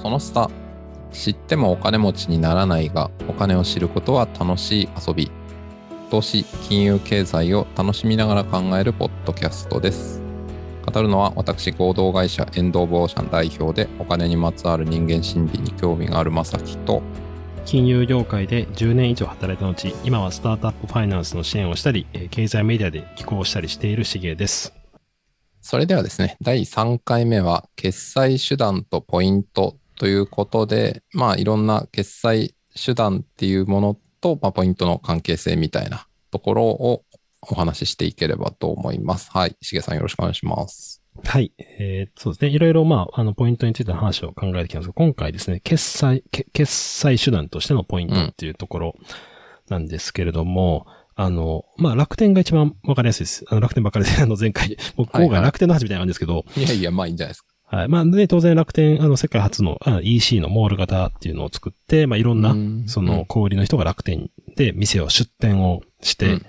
その下知ってもお金持ちにならないがお金を知ることは楽しい遊び投資金融経済を楽しみながら考えるポッドキャストです語るのは私合同会社エンド・オブ・オーシャン代表でお金にまつわる人間心理に興味があるまさきと金融業界で10年以上働いた後、今はスタートアップファイナンスの支援をしたり、経済メディアで寄稿したりしているしげです。それではですね、第3回目は決済手段とポイントということで、まあいろんな決済手段っていうものと、まあ、ポイントの関係性みたいなところをお話ししていければと思います。はい。しげさんよろしくお願いします。はい。えー、そうですね。いろいろ、まあ、あの、ポイントについての話を考えてきたんですが、今回ですね、決済、決済手段としてのポイントっていうところなんですけれども、うん、あの、まあ、楽天が一番わかりやすいです。あの、楽天ばっかりで、あの、前回、もう今回楽天の話みたいなんですけど、いやいや、まあいいんじゃないですか。はい。まあ、ね、当然楽天、あの、世界初のあ EC のモール型っていうのを作って、まあ、いろんな、その、小売りの人が楽天で店を出店をして、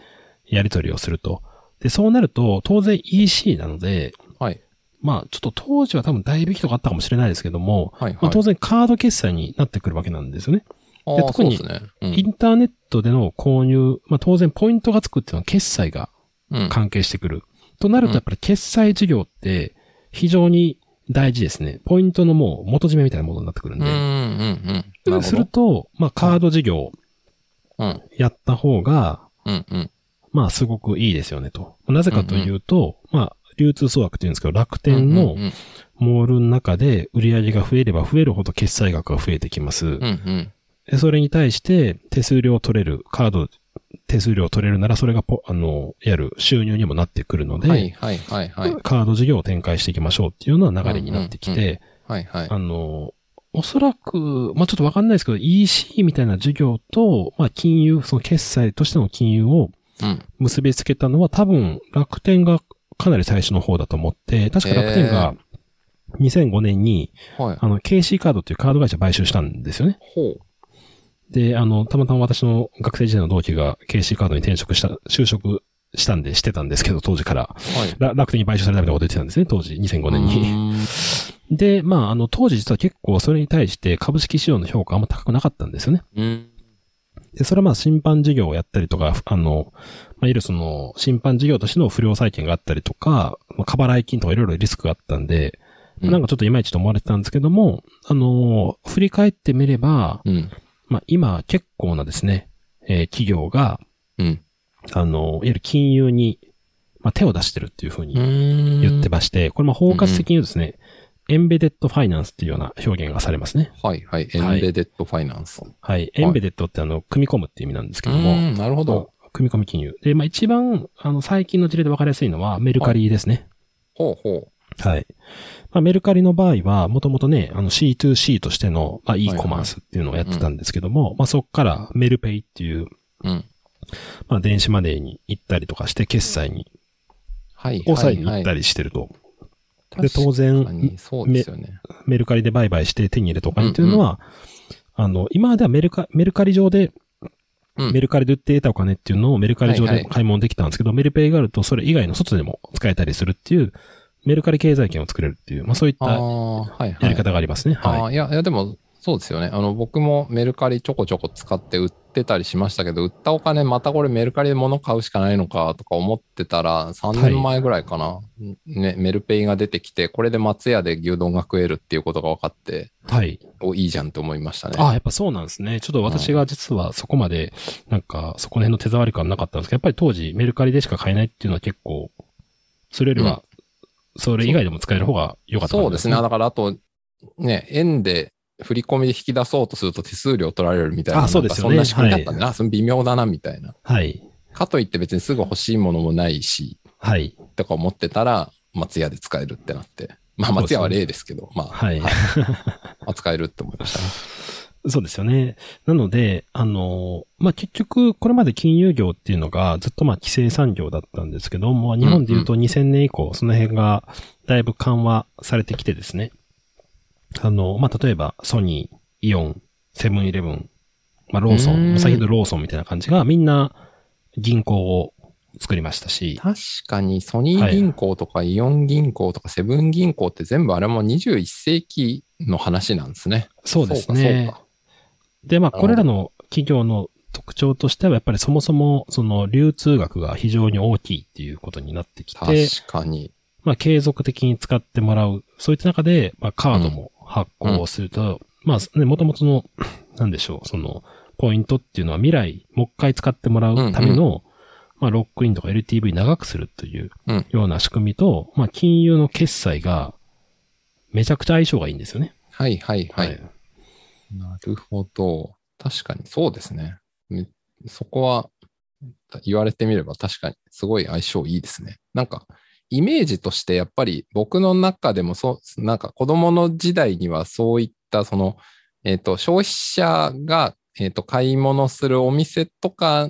やり取りをすると。で、そうなると、当然 EC なので、はい。まあ、ちょっと当時は多分代引きとかあったかもしれないですけども、はい、はい、まあ、当然カード決済になってくるわけなんですよね。で特に、インターネットでの購入、まあ当然ポイントがつくっていうのは決済が関係してくる。うん、となるとやっぱり決済事業って非常に大事ですね。ポイントのもう元締めみたいなものになってくるんで。うんうんうん。すると、まあカード事業、やった方が、うんうん、まあすごくいいですよねと。なぜかというと、うんうん、まあ流通総額って言うんですけど、楽天のモールの中で売り上げが増えれば増えるほど決済額が増えてきます。うんうん、それに対して手数料を取れる、カード手数料を取れるなら、それがポ、あの、いわゆる収入にもなってくるので、はいはいはいはい。カード事業を展開していきましょうっていうような流れになってきて、はいはい。あの、おそらく、まあ、ちょっとわかんないですけど、EC みたいな事業と、まあ、金融、その決済としての金融を結びつけたのは、多分、楽天がかなり最初の方だと思って、確か楽天が2005年に、はい、あの、KC カードっていうカード会社買収したんですよね。ほう。で、あの、たまたま私の学生時代の同期が KC カードに転職した、就職したんでしてたんですけど、当時から。はい、楽天に買収されたみたいなこと言ってたんですね、当時、2005年に。で、まあ、あの、当時実は結構それに対して株式市場の評価あんま高くなかったんですよね。で、それはまあ、審判事業をやったりとか、あの、まあ、いわゆるその、審判事業としての不良債権があったりとか、まあ、過払い金とかいろいろリスクがあったんで、うん、なんかちょっといまいちと思われてたんですけども、あの、振り返ってみれば、うんまあ、今結構なですね、えー、企業が、うん。あの、いわゆる金融に、まあ、手を出してるっていうふうに言ってまして、これも包括的に言うですね、エンベデッドファイナンスっていうような表現がされますね。はいはい。エンベデッドファイナンス。はい。エンベデッドってあの、組み込むっていう意味なんですけども。なるほど。組み込み金融。で、まあ一番、あの、最近の事例で分かりやすいのはメルカリですね。ほうほう。はい。まあ、メルカリの場合は、もともとね、あの C2C としての、まあ、e コマースっていうのをやってたんですけども、まあ、そこからメルペイっていう、うん。まあ、電子マネーに行ったりとかして、決済に、はい。抑えに行ったりしてると。で、当然、そうですよね。メルカリで売買して手に入れとかっていうのは、うんうん、あの、今まではメルカ、メルカリ上で、メルカリで売って得たお金っていうのをメルカリ上で買い物できたんですけど、はいはい、メルペイがあるとそれ以外の外でも使えたりするっていう、メルカリ経済圏を作れるっていう、まあそういったやり方がありますね。はい、はい、あいや、いやでもそうですよね。あの、僕もメルカリちょこちょこ使って売ってたりしましたけど、売ったお金またこれメルカリで物買うしかないのかとか思ってたら、3年前ぐらいかな、はい、ね、メルペイが出てきて、これで松屋で牛丼が食えるっていうことが分かって、はい。お、いいじゃんって思いましたね。ああ、やっぱそうなんですね。ちょっと私が実はそこまで、なんか、そこら辺の手触り感なかったんですけど、やっぱり当時メルカリでしか買えないっていうのは結構、それよりはそれ以外でも使える方が良かった、ね、そうですね。だからあと、ね、円で振り込みで引き出そうとすると手数料取られるみたいな。あ、そうですよね。そんな仕組みだったんで、はい、その微妙だなみたいな。はい。かといって別にすぐ欲しいものもないし、はい。とか思ってたら、松屋で使えるってなって。まあ松屋は例ですけど、まあ。はい。はい、使えるって思いましたね。そうですよね。なので、あの、まあ、結局、これまで金融業っていうのがずっとま、規制産業だったんですけども、日本で言うと2000年以降、その辺がだいぶ緩和されてきてですね。あの、まあ、例えば、ソニー、イオン、セブンイレブン、まあ、ローソン、先ほどローソンみたいな感じが、みんな銀行を作りましたし。確かにソニー銀行とかイオン銀行とかセブン銀行って全部あれも21世紀の話なんですね。そうですね。で、まあ、これらの企業の特徴としては、やっぱりそもそも、その流通額が非常に大きいっていうことになってきて、確かに。まあ、継続的に使ってもらう。そういった中で、まあ、カードも発行すると、うん、まあ、ね、もともとの、なんでしょう、その、ポイントっていうのは未来、もう一回使ってもらうための、うんうん、まあ、ロックインとか LTV 長くするというような仕組みと、うん、まあ、金融の決済が、めちゃくちゃ相性がいいんですよね。はいはいはい。はい、なるほど。確かにそうですね。そこは言われてみれば確かにすごい相性いいですね。なんかイメージとしてやっぱり僕の中でもそう、なんか子供の時代にはそういったその、えっ、ー、と、消費者が、えっ、ー、と、買い物するお店とか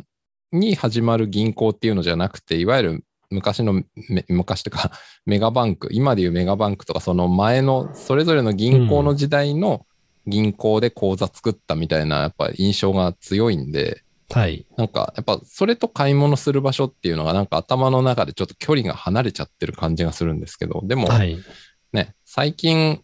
に始まる銀行っていうのじゃなくて、いわゆる昔の、昔とかメガバンク、今でいうメガバンクとか、その前の、それぞれの銀行の時代の銀行で口座作ったみたいな、やっぱ印象が強いんで、はい。なんか、やっぱ、それと買い物する場所っていうのが、なんか頭の中でちょっと距離が離れちゃってる感じがするんですけど、でも、はい、ね、最近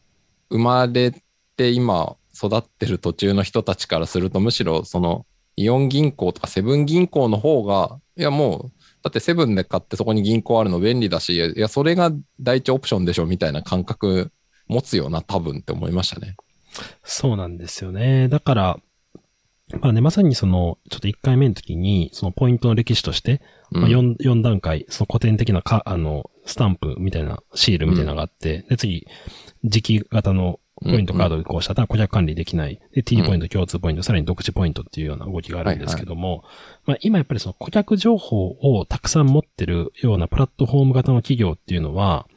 生まれて今育ってる途中の人たちからすると、むしろその、イオン銀行とかセブン銀行の方が、いやもう、だってセブンで買ってそこに銀行あるの便利だし、いや、それが第一オプションでしょみたいな感覚持つよな、多分って思いましたね。そうなんですよね。だから、まあね、まさにその、ちょっと1回目の時に、そのポイントの歴史として、まあ 4, 4段階、その古典的なか、あの、スタンプみたいな、シールみたいなのがあって、で、次、時期型のポイントカードでこうしたら顧客管理できない。で、T ポイント、共通ポイント、さらに独自ポイントっていうような動きがあるんですけども、まあ今やっぱりその顧客情報をたくさん持ってるようなプラットフォーム型の企業っていうのは、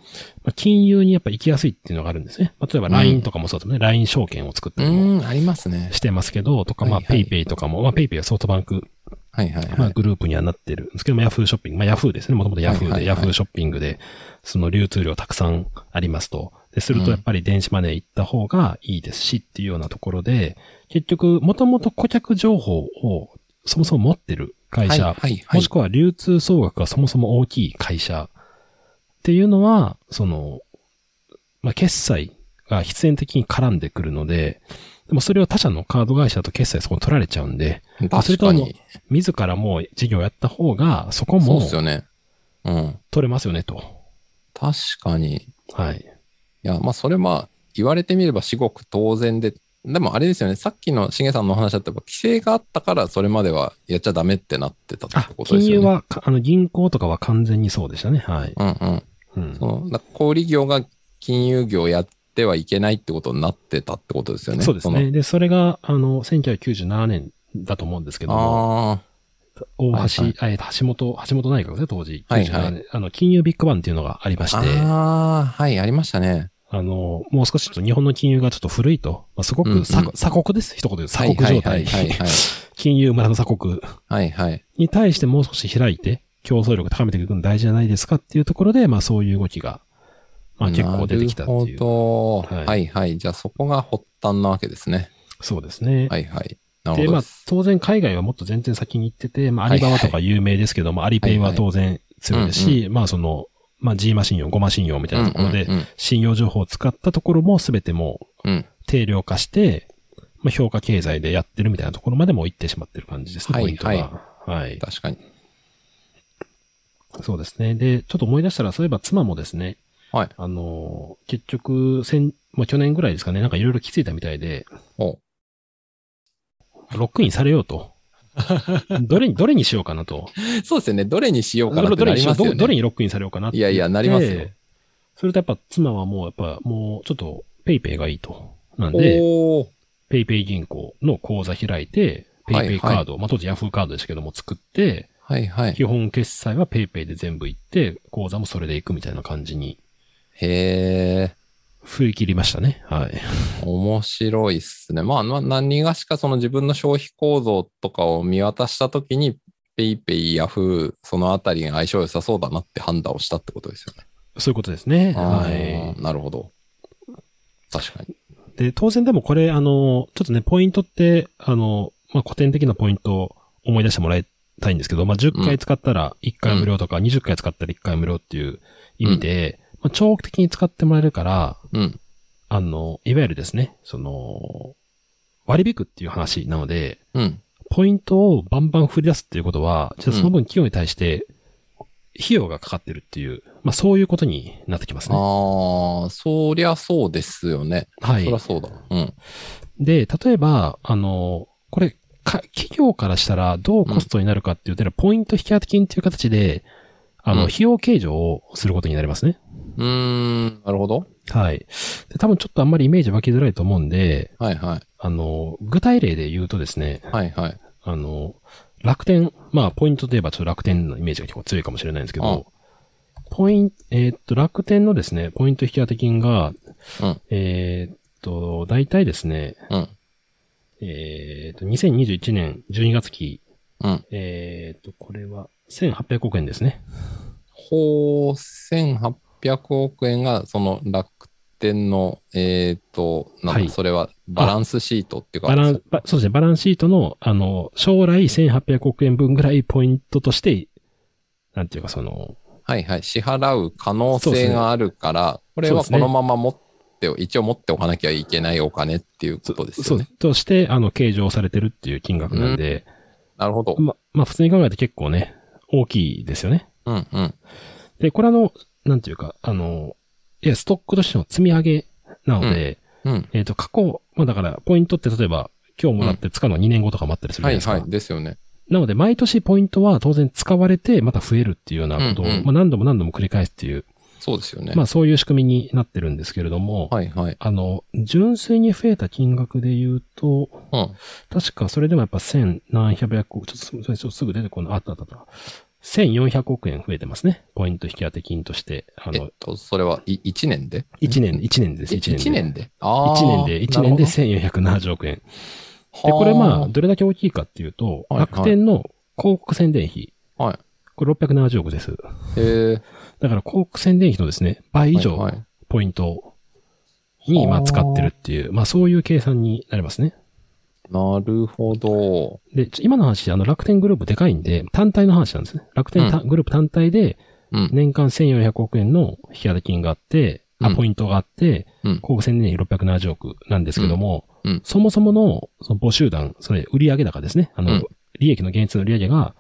まあ、金融にやっぱ行きやすいっていうのがあるんですね。まあ、例えば LINE とかもそうですね。LINE 証券を作ったりも。ありますね。してますけど、とか、まあ PayPay とかも、まあ PayPay はソフトバンクはいはい、はい、まあグループにはなってるんですけども、Yahoo ショッピング、まあ Yahoo ですね。もともと Yahoo で、Yahoo ショッピングで、その流通量たくさんありますと。で、するとやっぱり電子マネー行った方がいいですしっていうようなところで、結局、もともと顧客情報をそもそも持ってる会社、もしくは流通総額がそもそも大きい会社っていうのは、その、まあ、決済が必然的に絡んでくるので、でもそれを他社のカード会社と決済そこに取られちゃうんで、それとも、自らも事業やった方が、そこも、そうですよね。うん。取れますよね、と。確かに。はい。いや、まあ、それまあ、言われてみれば至極当然で、でもあれですよね、さっきのしげさんの話だったら、規制があったから、それまではやっちゃダメってなってたってことですよね。金融は、あの、銀行とかは完全にそうでしたね。はい。うんうん。うん、その小売業が金融業やってはいけないってことになってたってことですよね。そうですね。で、それが、あの、1997年だと思うんですけども、大橋、はいはい、橋本、橋本内閣で当時、はいはい、あの、金融ビッグバンっていうのがありまして、ああ、はい、ありましたね。あの、もう少しちょっと日本の金融がちょっと古いと、まあ、すごく鎖、国です。一言で鎖国状態。金融村の鎖国。はいはい。に対してもう少し開いて、競争力高めていくの大事じゃないですかっていうところで、まあそういう動きが、まあ結構出てきたっていう。なるほど、はい。はいはいじゃあそこが発端なわけですね。そうですね。はいはい。で、まあ当然海外はもっと全然先に行ってて、まあアリババとか有名ですけども、はいはい、アリペイは当然強いですし、はいはいまあその、まあ G マ信用、5マ信用みたいなところで、信用情報を使ったところも全てもう定量化して、まあ評価経済でやってるみたいなところまでも行ってしまってる感じですね、はい、ポイントが。はい。確かに。そうですね。で、ちょっと思い出したら、そういえば妻もですね、はい。あの、結局、先、まあ、去年ぐらいですかね、なんかいろいろ気づいたみたいで、ロックインされようと。どれに、どれにしようかなと。そうですよね。どれにしようかなってなりますよね。どれにロックインされようかなって。いやいや、なりますよ。それとやっぱ妻はもう、やっぱもうちょっと、 PayPay がいいと。なんで、PayPay 銀行の口座開いて、 PayPay カード、はいはい、まあ当時ヤフーカードですけども作って、はいはい。基本決済は PayPay で全部行って、口座もそれで行くみたいな感じに。へえ。振り切りましたね。はい。面白いっすね。まあ、何がしかその自分の消費構造とかを見渡したときに、PayPay、Yahoo、そのあたりが相性良さそうだなって判断をしたってことですよね。そういうことですね。はい。なるほど。確かに。で、当然でもこれ、あの、ちょっとね、ポイントって、あの、まあ、古典的なポイントを思い出してもらえたいんですけど、まあ、10回使ったら1回無料とか、20回使ったら1回無料っていう意味で、まあ、長期的に使ってもらえるから、うん。あの、いわゆるですね、その、割引くっていう話なので、うん。ポイントをバンバン振り出すっていうことは、じゃあその分企業に対して、費用がかかってるっていう、まあそういうことになってきますね。ああ、そりゃそうですよね。はいそりゃ。そうだ。うん。で、例えば、あの、これ、か、企業からしたらどうコストになるかっていうと、ポイント引き当て金っていう形で、あの、うん費用計上をすることになりますね。うーん、なるほど。はい。で多分ちょっとあんまりイメージ湧きづらいと思うんで、はいはい。あの、具体例で言うとですね、はいはい。あの、楽天、まあ、ポイントといえばちょっと楽天のイメージが結構強いかもしれないんですけど、ポイント、えーっと、楽天のですね、ポイント引き当て金が、うんえーっと、大体ですね、うん。えーっと、2021年12月期、うん。えーっと、これは1800億円ですね。ほう、1800億円が、その楽天の、えっ、と、なんそれはバランスシートっていうか、バラン、ばそうですね、バランスシートの、あの、将来1800億円分ぐらいポイントとして、なんていうかその、はいはい、支払う可能性があるから、これはこのまま持って、一応持っておかなきゃいけないお金っていうことですそう。として、あの、計上されてるっていう金額なんで、なるほど。ま、まあ普通に考えて結構ね、大きいですよね。うんうん。で、これあの、なんていうか、あの、いや、ストックとしての積み上げなので、うん。えっ、と、過去、まあだから、ポイントって例えば、今日もらって使うのは2年後とか待ったりするじゃないですか。はいはい。ですよね。なので、毎年ポイントは当然使われて、また増えるっていうようなことを、うんうんまあ何度も何度も繰り返すっていう、そうですよね。まあそういう仕組みになってるんですけれども、はいはい。あの、純粋に増えた金額で言うと、うん。確かそれでもやっぱ千何百億、ちょっとちょっとすぐ出てこない、あったあったあった。1400億円増えてますね。ポイント引き当て金として。あのえっ、と、それは、い、1年で？1年、1年です、え1年で。一年で？ああ。1年で、1年で1470億円。で、これまあ、どれだけ大きいかっていうと、はい楽天の広告宣伝費。はい。これ670億です。へえ。だから広告宣伝費のですね、倍以上ポイントにまあ使ってるっていう、まあそういう計算になりますね。なるほど。で、今の話、あの楽天グループでかいんで、単体の話なんですね。楽天た、グループ単体でうん。年間1400億円の引き当て金があって、あ、うんポイントがあって、うん広告宣伝費670億なんですけども、うんうんそもそもの、その募集団、それ、売上高ですね。あの、うん利益の現実の売上が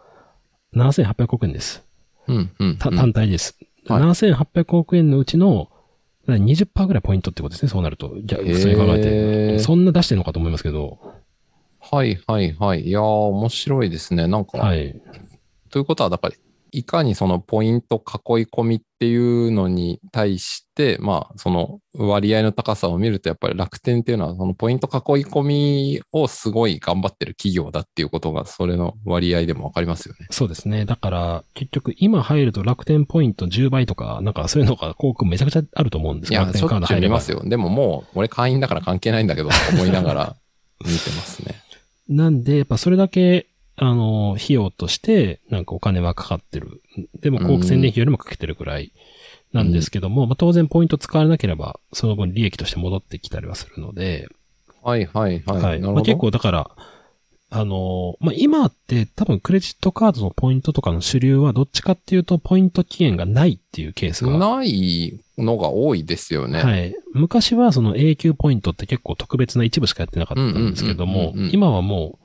7800億円です。うん。うん。たうん単体です。はい7800億円のうちの20%ぐらいポイントってことですね、そうなると。じゃあ、へー普通に考えて。そんな出してるのかと思いますけど。はいはいはい。いやー、面白いですね。なんか、はい。ということは、だから、いかにそのポイント囲い込みっていうのに対して、まあ、その割合の高さを見ると、やっぱり楽天っていうのは、そのポイント囲い込みをすごい頑張ってる企業だっていうことが、それの割合でもわかりますよね。そうですね。だから、結局、今入ると楽天ポイント10倍とか、なんかそういうのが広告めちゃくちゃあると思うんですよ。いや、楽しょっちゅう見ますよ。でももう、俺会員だから関係ないんだけど、と思いながら見てますね。なんで、やっぱそれだけ、あの、費用として、なんかお金はかかってる。でも、広告宣伝費よりもかけてるくらいなんですけども、まあ当然ポイント使われなければ、その分利益として戻ってきたりはするので、はいはいはい。はい。まあ結構だから、あの、まあ今って多分クレジットカードのポイントとかの主流はどっちかっていうと、ポイント期限がないっていうケースが。ないのが多いですよね。はい。昔はその永久ポイントって結構特別な一部しかやってなかったんですけども今はも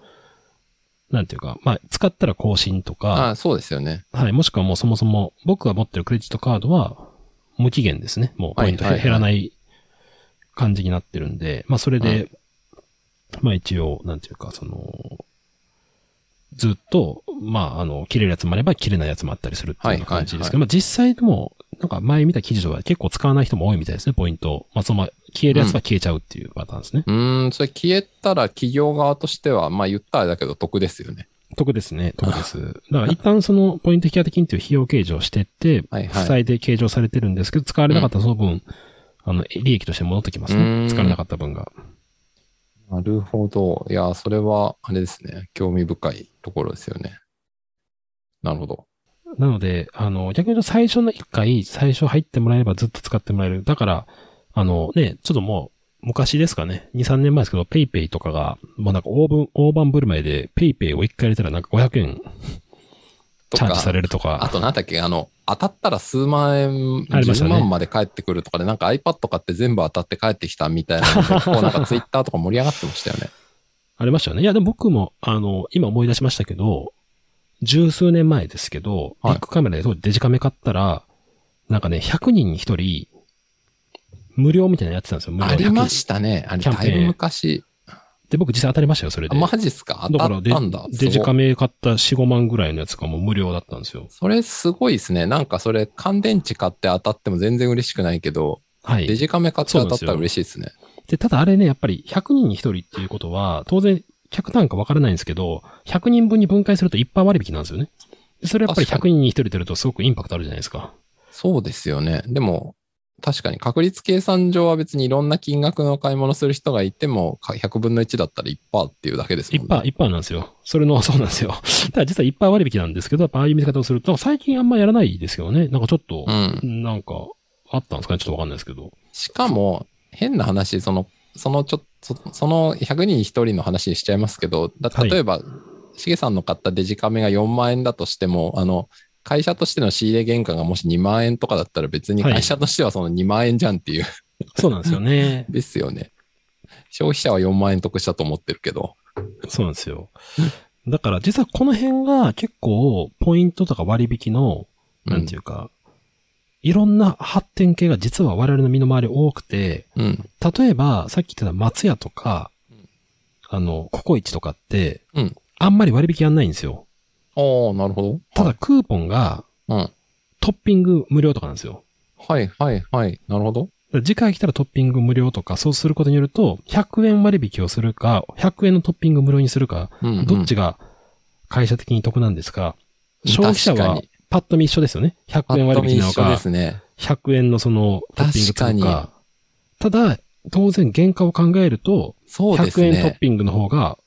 う、なんていうか、まあ、使ったら更新とあか、あそうですよね。はい、もしくはもうそもそも、僕が持ってるクレジットカードは、無期限ですね。もうポイント減らない感じになってるんで、まあそれで、まあ一応、なんていうか、その、ずっと、まあ、あの、切れるやつもあれば切れないやつもあったりするっていう感じですけど、まあ実際でも、なんか前見た記事では結構使わない人も多いみたいですね、ポイント。まあその消えるやつは消えちゃうっていうパターンですね。うーん、それ消えたら企業側としては、まあ言ったらだけど得ですよね。得ですね、得です。だから一旦そのポイント引き当て金っていう費用計上してって、はいはい負債で計上されてるんですけど、使われなかったらその分、あの、利益として戻ってきますね。使われなかった分が。なるほど。いや、それは、あれですね。興味深いところですよね。なるほど。なので、あの、逆に言うと最初の一回、最初入ってもらえればずっと使ってもらえる。だから、あのね、ちょっともう、昔ですかね。2、3年前ですけど、PayPay とかが、もうなんか大分、大盤振る舞いで、PayPay を一回入れたらなんか500円チャージされるとか。あとなんだっけ、あの、当たったら数万円、10ありましたね万まで返ってくるとかで、なんか iPad 買って全部当たって帰ってきたみたいなこうなんか Twitter とか盛り上がってましたよね。ありましたよね。いや、でも僕も、あの、今思い出しましたけど、十数年前ですけど、はいビッグカメラで当時デジカメ買ったら、なんかね、100人に1人、無料みたいなのやってたんですよ。無料ありま100したね。あれ、キャンペーンだいぶ昔。で、僕実際当たりましたよ、それで。あマジっすか？当たったんだ。デジカメ。メ買った4、5万ぐらいのやつがもう無料だったんですよ。それすごいですね。なんかそれ、乾電池買って当たっても全然嬉しくないけど、はい。デジカメ買って当たったら嬉しいですね。で、ただあれね、やっぱり100人に1人っていうことは、当然、客単価わからないんですけど、100人分に分解すると1%割引なんですよね。でそれやっぱり確か100人に1人出るとすごくインパクトあるじゃないですか。そうですよね。でも、確かに確率計算上は別にいろんな金額の買い物する人がいても、か100分の1だったら1%っていうだけですもんね。1%、1%なんですよ。それの、そうなんですよ。ただ実は1%割引なんですけど、やっぱああいう見せ方をすると、最近あんまやらないですけどね。なんかちょっとう、ん。なんか、あったんですかねちょっとわかんないですけど。しかも、変な話、その、そのちょそその100人に1人の話にしちゃいますけど、例えば、しげさんの買ったデジカメが4万円だとしても、あの、会社としての仕入れ原価がもし2万円とかだったら別にはい会社としてはその2万円じゃんっていう、そうなんですよね。ですよね。消費者は4万円得したと思ってるけど。そうなんですよ。だから実はこの辺が結構ポイントとか割引の、なんていうか、いろんな発展系が実は我々の身の回り多くて、うん。例えばさっき言ってた松屋とか、あの、ココイチとかって、うんあんまり割引やんないんですよ。ああ、なるほど。ただクーポンがうん。トッピング無料とかなんですよ。はい、はい、はい。なるほど。次回来たらトッピング無料とか、そうすることによると、100円割引をするか、100円のトッピング無料にするか、うん、うんどっちが会社的に得なんですか、消費者はパッと見一緒ですよね。100円割引なのかね。100円のそのトッピングつく確か。ただ、当然原価を考えると、100そうですね。円トッピングの方が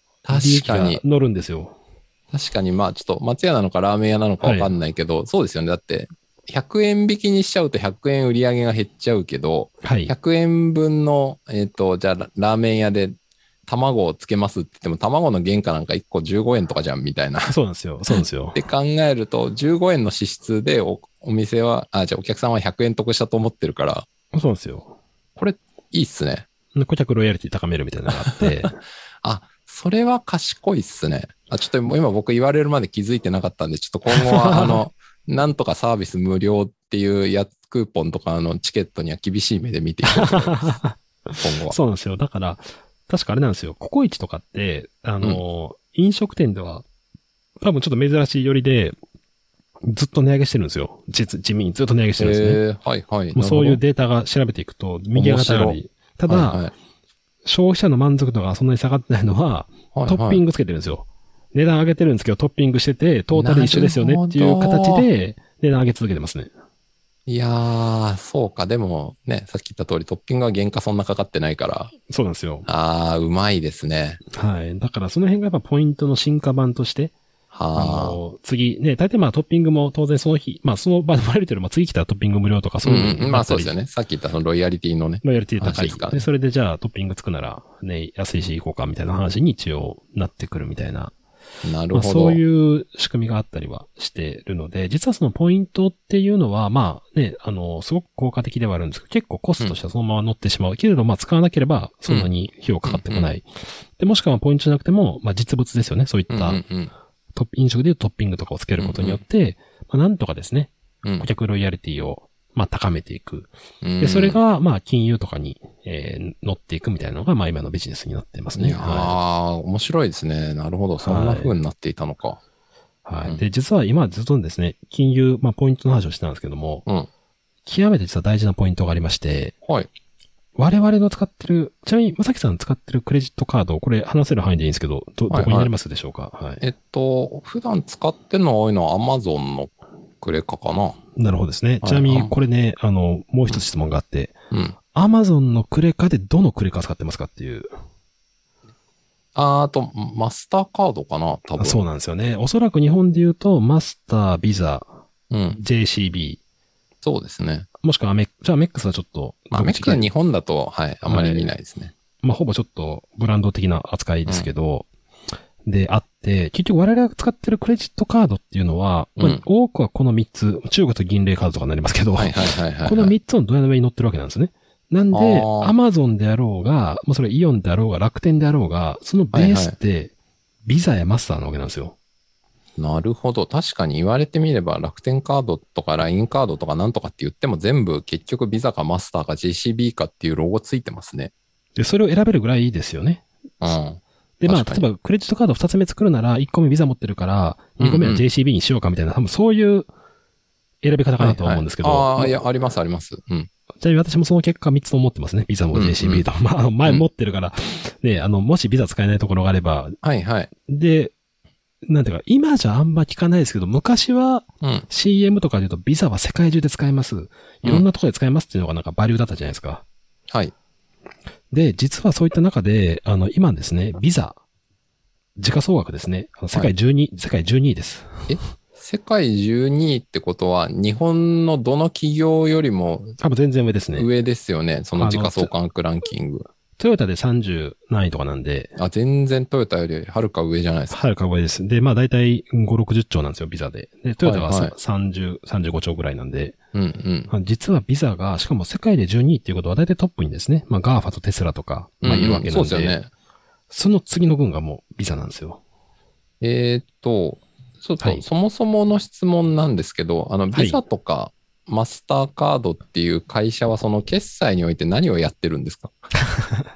利益が。乗るんですよ。確かに、まあ、ちょっと、松屋なのかラーメン屋なのかわかんないけど、そうですよね。だって、100円引きにしちゃうと100円売り上げが減っちゃうけど、はい。100円分の、えっ、と、じゃあ、ララーメン屋で卵をつけますって言っても、卵の原価なんか1個15円とかじゃん、みたいな。っそうなんですよ。そうなんですよ て。考えると、15円の支出でお、お店は、あ、じゃあお客さんは100円得したと思ってるから、そうなんですよ。これ、いいっすね。で顧客ロイヤリティ高めるみたいなのがあって、あ、それは賢いっすね。あ、ちょっともう今僕言われるまで気づいてなかったんで、ちょっと今後は、あの、なんとかサービス無料っていうやつ、クーポンとかのチケットには厳しい目で見ていこうと思います。今後は。そうなんですよ。だから、確かあれなんですよ。ココイチとかって、あの、飲食店では、多分ちょっと珍しいよりで、ずっと値上げしてるんですよ。実、地味にずっと値上げしてるんですね。えー、はいはい。もうそういうデータが調べていくと、右上が上がり。ただ、はいはい消費者の満足度がそんなに下がってないのは、はいはいトッピングつけてるんですよ。値段上げてるんですけど、トッピングしてて、トータル一緒ですよねっていう形で、値段上げ続けてますね。いやー、そうか。でもね、さっき言った通りトッピングは原価そんなかかってないから、そうなんですよ。あー、うまいですね。はい。だからその辺がやっぱポイントの進化版として、あはの、次、ね、大体まあトッピングも当然その日、まあその場でもらえるというよりも次来たらトッピング無料とかあ。そういううん、まあそうですよね。さっき言ったそのロイヤリティのね。ロイヤリティ高い話でねで、それでじゃあトッピングつくなら、ね、安いし行こうかみたいな話に一応なってくるみたいな。まあ、なるほど。そういう仕組みがあったりはしてるので、実はそのポイントっていうのは、まあね、あの、すごく効果的ではあるんですけど、結構コストとしてはそのまま乗ってしまう。けれど、まあ使わなければそんなに費用かかってこない。で、もしくはポイントじゃなくても、まあ実物ですよね。そういっうんたうんうんトップ飲食でいうトッピングとかをつけることによって、まあなんとかですね、うん顧客ロイヤリティを、まあ高めていく。うんで、それが、まあ金融とかに、えー乗っていくみたいなのが、まあ今のビジネスになってますね。いやー、は面白いですね。なるほど。そんな風になっていたのか。い。はい。うんで、実は今ずっとですね、金融、まあポイントの話をしてたんですけども、うん。極めて実は大事なポイントがありまして、はい。我々の使ってる、ちなみに、まさきさん使ってるクレジットカード、これ話せる範囲でいいんですけど、ど、どはいはいこになりますでしょうか？はい。えっと、普段使ってるの多いのは Amazon のクレカかな。なるほどですね。はいちなみに、これね、あの、もう一つ質問があって、うん。アマゾンのクレカでどのクレカ使ってますかっていう。あーあと、マスターカードかな多分。そうなんですよね。おそらく日本で言うと、マスター、ビザ、うん。JCB、そうですね。もしくはアメック、じゃあアメックスはちょっと、まあ、メックはに日本だと、はい、あんまり見ないですね。まあ、ほぼちょっとブランド的な扱いですけど、であって、結局我々が使ってるクレジットカードっていうのは、まあうん多くはこの3つ、中国と銀霊カードとかになりますけど。この3つのドヤの上に乗ってるわけなんですね。なんで、アマゾンであろうが、もうそれイオンであろうが、楽天であろうが、そのベースって、ビザやマスターなわけなんですよ。なるほど。確かに言われてみれば、楽天カードとか LINE カードとかなんとかって言っても全部結局ビザかマスターか JCB かっていうロゴついてますね。で、それを選べるぐらいいいですよね。うん。で、まあ、例えばクレジットカード2つ目作るなら、1個目ビザ持ってるから、2個目はうんうん JCB にしようかみたいな、多分そういう選び方かなとは思うんですけど。はいはいああ、いや、ありますあります。うん。ちなみに私もその結果3つと思ってますね。ビザもうんうん JCB と。まあ、前持ってるから、ね、あの、もしビザ使えないところがあれば、はいはい。で、なんていうか、今じゃあんま聞かないですけど、昔はうん。CM とかで言うとビザは世界中で使えます。いろんなところで使えますっていうのがなんかバリューだったじゃないですか。はい。で、実はそういった中で、あの、今ですね、ビザ、時価総額ですね。あの世界12、世界12位です。世界12位ってことは、日本のどの企業よりも多分全然上ですね。上ですよね。その時価総価格ランキング。トヨタで30何位とかなんで、あ、全然トヨタよりはるか上じゃないですか。はるか上です。で、まあ大体5、60兆なんですよ、ビザで。で、トヨタがはいはいさ30、35兆ぐらいなんで、うんうん。まあ実はビザが、しかも世界で12位っていうことは大体トップにですね、まあ GAFA とテスラとか、まあいるわけなんで、そうですよね。その次の群がもうビザなんですよ。えーっと、ちょっと、はいそもそもの質問なんですけど、あの、はいビザとかマスターカードっていう会社は、その決済において何をやってるんですか？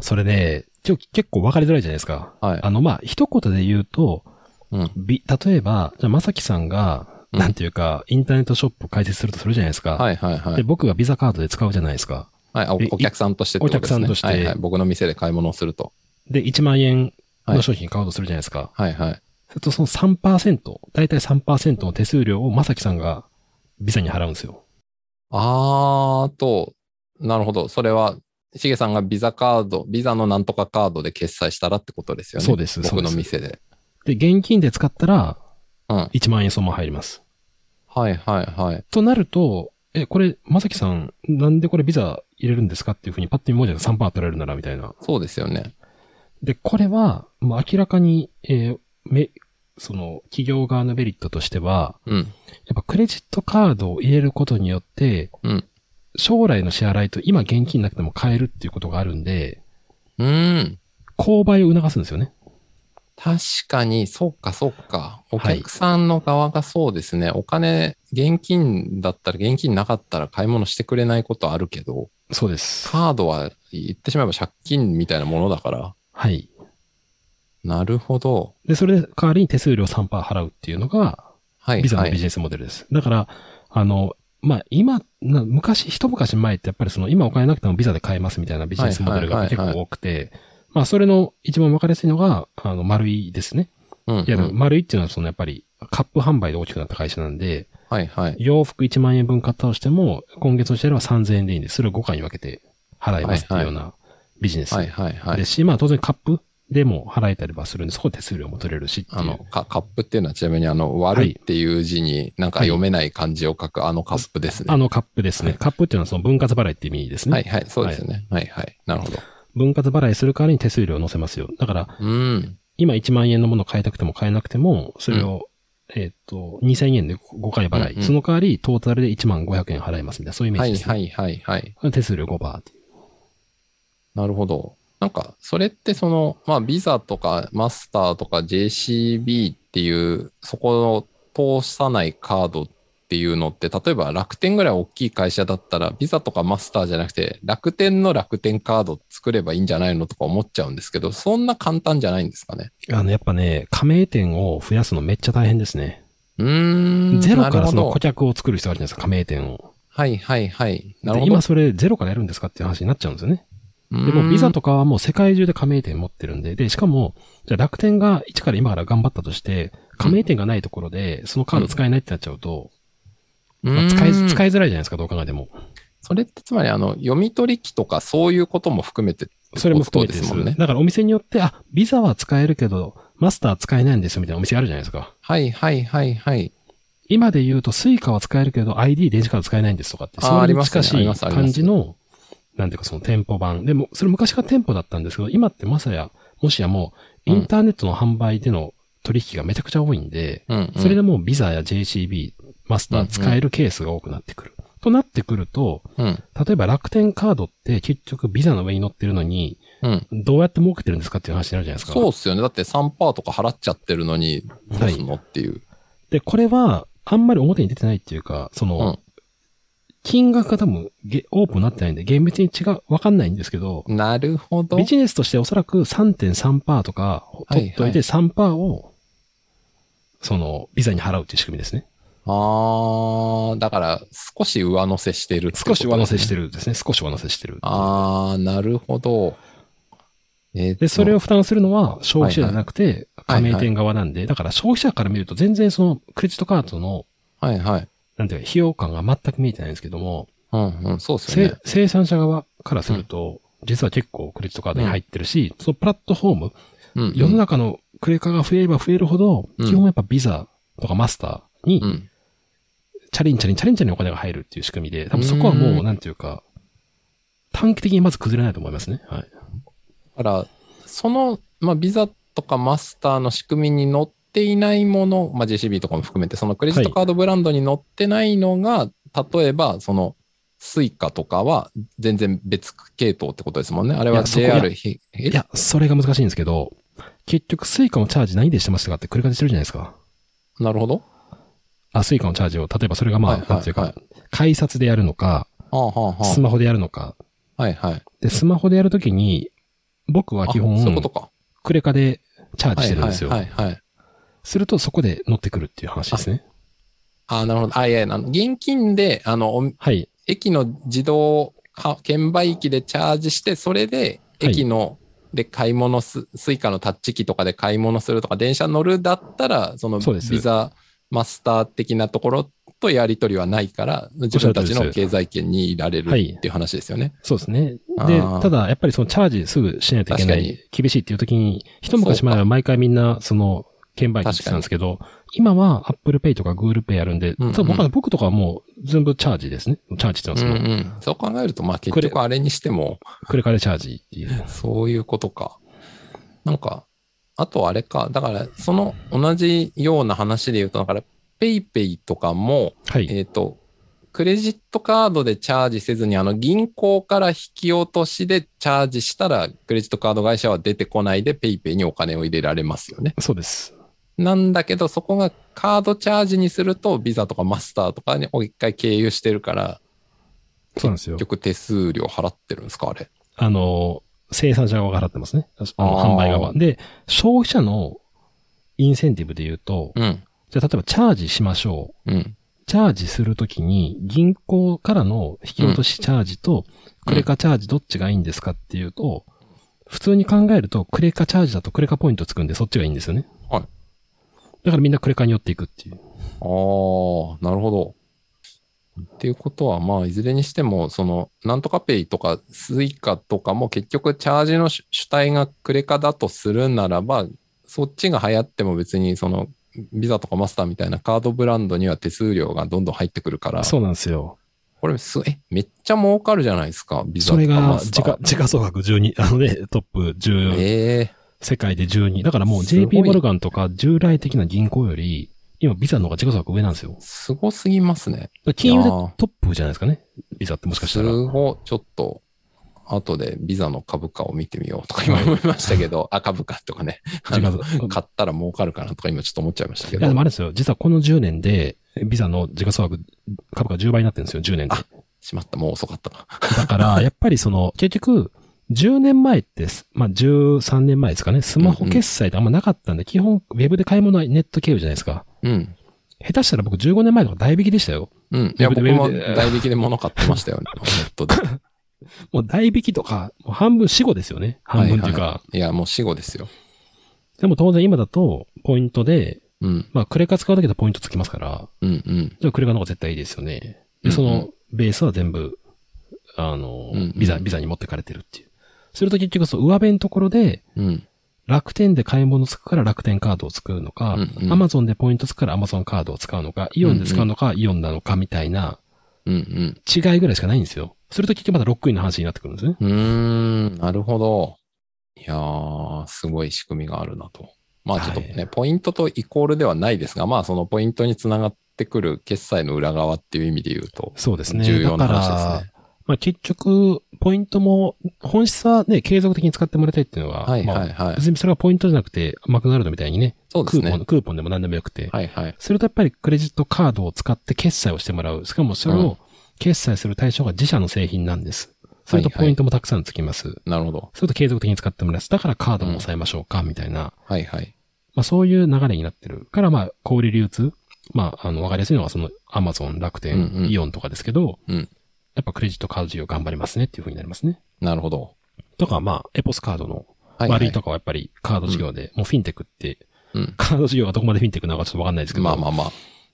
それね、ちょ結構分かりづらいじゃないですか。はい。あの、まあ、一言で言うと、うん。び、例えば、じゃあ、まさきさんが、うんなんていうか、インターネットショップ開設するとするじゃないですか。はいはいはで、い。僕がビザカードで使うじゃないですか。はい、あおでお客さんとしてってことですね。お客さんとしてはいはい。僕の店で買い物をすると。で、1万円はいの商品買おうとするじゃないですか。はいはい。すると、その3%、だいたい3%の手数料をまさきさんがビザに払うんですよ。あーと、なるほど。それは、しげさんがビザカード、ビザのなんとかカードで決済したらってことですよね。そうです僕の店で。で、現金で使ったら、うん。1万円そのまま入ります。はいはいはい。となると、え、これ、まさきさん、なんでこれビザ入れるんですかっていうふうにパッと見文字が3%取られるなら、みたいな。そうですよね。で、これは、もう明らかに、えーめ、その、企業側のメリットとしては、うん。やっぱクレジットカードを入れることによって、うん。将来の支払いと今現金なくても買えるっていうことがあるんで、うーん。購買を促すんですよね。確かに、そうか、そうか。おはい客さんの側がそうですね。お金、現金だったら、現金なかったら買い物してくれないことあるけど、そうです。カードは言ってしまえば借金みたいなものだから。はい。なるほど。で、それで代わりに手数料3%払うっていうのが、はい、はいビザのビジ。ネスモデルです。だから、あの、まあ、今、な昔、一昔前ってやっぱりその、今お金なくてもビザで買えますみたいなビジネスモデルが結はいはいはいはい構多くて、まあ、それの一番わかりやすいのが、あの、丸いですね。うん、いや、うん丸いっていうのはそのやっぱり、カップ販売で大きくなった会社なんで、はい、はい。洋服1万円分買ったとしても、今月の支払いは3000円でいいんで、それを5回に分けて払いますっていうようなビジネス。はい、はい、はいで。し、まあ当然カップでも払えたりはするんで、そこで手数料も取れるし。あの、かカップっていうのはちなみにあの、悪いっていう字になんか読めない漢字を書くあのカップですね。あのカップですね。はいカップっていうのはその分割払いって意味ですね。はい、はい、そうですよね。はい、はい。なるほど。分割払いする代わりに手数料を乗せますよ。だから、うん。今1万円のものを買いたくても買えなくても、それを、えっ、と、2000円で5回払い、うんうんその代わりトータルで1万500円払いますみたいな、そういうイメーはい、ジです、ね。はい、はい、はい。手数料5%バーっていう。なるほど。なんか、それってその、まあ、ビザとかマスターとか JCB っていう、そこを通さないカードっていうのって、例えば楽天ぐらい大きい会社だったら、ビザとかマスターじゃなくて、楽天の楽天カード作ればいいんじゃないのとか思っちゃうんですけど、そんな簡単じゃないんですかね？あの、やっぱね、加盟店を増やすのめっちゃ大変ですね。うーん。ゼロからその顧客を作る必要があるじゃないですか、加盟店を。はいはいはい。なるほど。で今それゼロからやるんですかっていう話になっちゃうんですよね。ででもビザとかはもう世界中で加盟店持ってるんで、で、しかも、じゃあ楽天が一から今から頑張ったとして、加盟店がないところで、そのカード使えないってなっちゃうと、まあ使い、使い。いづらいじゃないですか、どう考えても。それってつまりあの、読み取り機とかそういうことも含めてそれも含めてですもんね。だからお店によって、あ、ビザは使えるけど、マスター使えないんですよみたいなお店あるじゃないですか。はいはいはいはい。今で言うと、スイカは使えるけど、ID 電子カード使えないんですとかって、それにありますね近しい感じの、なんていうかその店舗版。でも、それ昔が店舗だったんですけど、今ってまさや、もしやもう、インターネットの販売での取引がめちゃくちゃ多いんで、うん、うん。それでもうビザや JCB、マスター使えるケースが多くなってくる。となってくると、うん。例えば楽天カードって結局ビザの上に乗ってるのに、うん。どうやって儲けてるんですかっていう話になるじゃないですか。そうっすよね。だって3%とか払っちゃってるのに、どうすんのっていう。で、これは、あんまり表に出てないっていうか、その、うん金額が多分ゲ、オープンになってないんで、厳密に違う、わかんないんですけど、なるほど。ビジネスとしておそらく3.3%とか取っといて3%を、その、ビザに払うっていう仕組みですね。あー、だから少し上乗せしてるってこと少し上乗せしてる。るですね。少し上乗せしてる。あー、なるほど。えーとで、それを負担するのは消費者じゃなくて、はい加盟店側なんで、だから消費者から見ると全然そのクレジットカードの、はいはい。なんていうか、費用感が全く見えてないんですけども、うんうん、そうっすね。生産者側からすると、実は結構クレジットカードに入ってるし、そのプラットフォーム、うんうん世の中のクレカが増えれば増えるほど、うん基本やっぱビザとかマスターにう、ん。チャリンチャリンチャリンチャリンお金が入るっていう仕組みで、多分そこはもう、うんなんていうか、短期的にまず崩れないと思いますね。はい。だから、その、まあ、ビザとかマスターの仕組みに載っていないもの、まあ、JCB とかも含めて、そのクレジットカードブランドに載ってないのが、例えば、その、スイカとかは全然別系統ってことですもんね。あれはいやそこ JR ひ、え？いや、それが難しいんですけど、結局スイカのチャージ何でしてましたかってクレカでしてるじゃないですか。なるほど。あ、スイカのチャージを、例えばそれがまあ、はいはいなんていうか、はい改札でやるのか、はあはあはスマホでやるのか。あ。はいはい。で、スマホでやるときに、僕は基本あ、そことか。クレカでチャージはいはいしてるんですよ。はいはい。するとそこで乗ってくるっていう話ですね。あなるほど。あ、いやいや、あの現金で、あの、おはい。駅の自動か券売機でチャージして、それではい駅の、で買い物す、スイカのタッチ機とかで買い物するとか、電車乗るだったら、そのビザマスター的なところとやり取りはないから、自分たちの経済圏にいられるはいっていう話ですよね。そうですね。あでー、ただ、やっぱりそのチャージすぐしないといけな確い、厳しいっていう時に、一昔前は毎回みんな、その、券売機してたんですけど、今は Apple Pay とか Google Pay やるんで、うんうん僕は僕とかはもう全部チャージですね。チャージってう言うんですけど、んうん。そう考えると、まあ結局あれにしても、クレカでチャージっていう。そういうことか。なんか、あとあれか、だから、その同じような話で言うと、だから、 PayPay とかも、はい。えっ、と、クレジットカードでチャージせずに、あの、銀行から引き落としでチャージしたら、クレジットカード会社は出てこないで、 PayPay にお金を入れられますよね。そうです。なんだけど、そこがカードチャージにすると、ビザとかマスターとかに一回経由してるから、そうなんですよ結。局手数料払ってるんですか、あれ？あの、生産者側が払ってますね。あの販売側。で、消費者のインセンティブで言うと、うん。じゃあ例えばチャージしましょう。うん。チャージするときに、銀行からの引き落としチャージと、クレカチャージどっちがいいんですかっていうと、普通に考えると、クレカチャージだとクレカポイントつくんで、そっちがいいんですよね。はい。だからみんなクレカに寄っていくっていう。ああ、なるほど。っていうことは、まあ、いずれにしても、その、なんとかペイとかスイカとかも結局チャージの主主体がクレカだとするならば、そっちが流行っても別にその、ビザとかマスターみたいなカードブランドには手数料がどんどん入ってくるから、そうなんですよ。これす、え、めっちゃ儲かるじゃないですか、ビザとかそれが、マスター時価、。時価総額12、あのね、トップ10、ええ世界で12。だからもう JP モルガンとか従来的な銀行より、今ビザの方が時価総額上なんですよ。すごすぎますね。ら金融でトップじゃないですかね。ビザってもしかしたら。すごい、ちょっと、後でビザの株価を見てみようとか今思いましたけど、あ、株価とかね、買ったら儲かるかなとか今ちょっと思っちゃいましたけいや、でども、あれですよ。実はこの10年で、ビザの時価総額、株価10倍になってるんですよ、10年で。あしまった、もう遅かったな。だから、やっぱりその、結局、10年前ってす、まあ、13年前ですかね、スマホ決済ってあんまなかったんで、基本、ウェブで買い物はネット経由じゃないですか。うん。下手したら僕15年前とか代引きでしたよ。うん。いや、僕も代引きで物買ってましたよね、ネットで。もう代引きとか、もう半分死後ですよね。半分っていうか。はいいや、もう死後ですよ。でも当然今だと、ポイントで、うん。まあ、クレカ使うだけでポイントつきますから、うんうん。じゃあクレカの方が絶対いいですよね。で、うんうんその、ベースは全部、あの、うんうんビザ、ビザに持ってかれてるっていう。すると結局そう、上辺のところで、うん。楽天で買い物つくから楽天カードを作るのか、アマゾンでポイントつくからアマゾンカードを使うのか、イオンで使うのか、イオンなのかみたいなうんうん。違いぐらいしかないんですよ。すると結局またロックインの話になってくるんですね。うーん、なるほど。いやー、すごい仕組みがあるなと。まあちょっとね、はいポイントとイコールではないですが、まあそのポイントにつながってくる決済の裏側っていう意味で言うと、そうですね。重要な話ですね。まあ結局、ポイントも、本質はね、継続的に使ってもらいたいっていうのは、はいまあはいはい。別にそれがポイントじゃなくて、マクドナルドみたいにね、そうですねクーポン、。クーポンでも何でもよくて、はいはい。それとやっぱりクレジットカードを使って決済をしてもらう。しかもそれうんを決済する対象が自社の製品なんです。それとポイントもたくさんつきます。なるほど。それと継続的に使ってもらいます。だからカードも抑えましょうか、みたいな。はいはい。まあそういう流れになってる。からまあ小売流通。まああのわかりやすいのはそのアマゾン、楽天、イオンとかですけど、うんやっぱクレジットカード事業頑張りますねっていう風になりますね。なるほど。とかまあエポスカードのはい、悪いとかはやっぱりカード事業で、もうフィンテックって、うん。カード事業がどこまでフィンテックなのかちょっとわかんないですけど、まあまあまあ。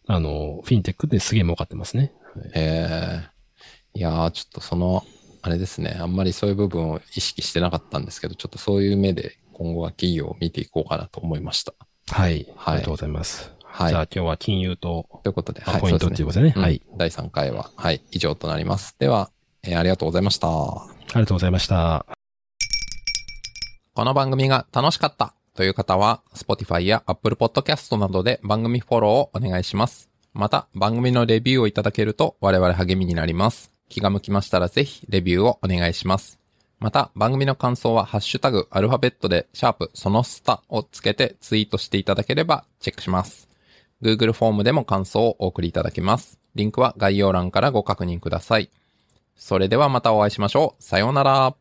あの、フィンテックですげえ儲かってますね。ええいやー、ちょっとその、あれですね。あんまりそういう部分を意識してなかったんですけど、ちょっとそういう目で今後は企業を見ていこうかなと思いました。はい。はいありがとうございます。はい。じゃあ今日は金融と、ということで、あはい、ポイントっていうことでね。うんはい。第3回は、はい、以上となります。では、えーありがとうございました。ありがとうございました。この番組が楽しかったという方は、Spotify や Apple Podcast などで番組フォローをお願いします。また、番組のレビューをいただけると我々励みになります。気が向きましたらぜひレビューをお願いします。また、番組の感想はハッシュタグアルファベットでシャープそのスタをつけてツイートしていただければチェックします。Google フォームでも感想をお送りいただけます。リンクは概要欄からご確認ください。それではまたお会いしましょう。さようなら。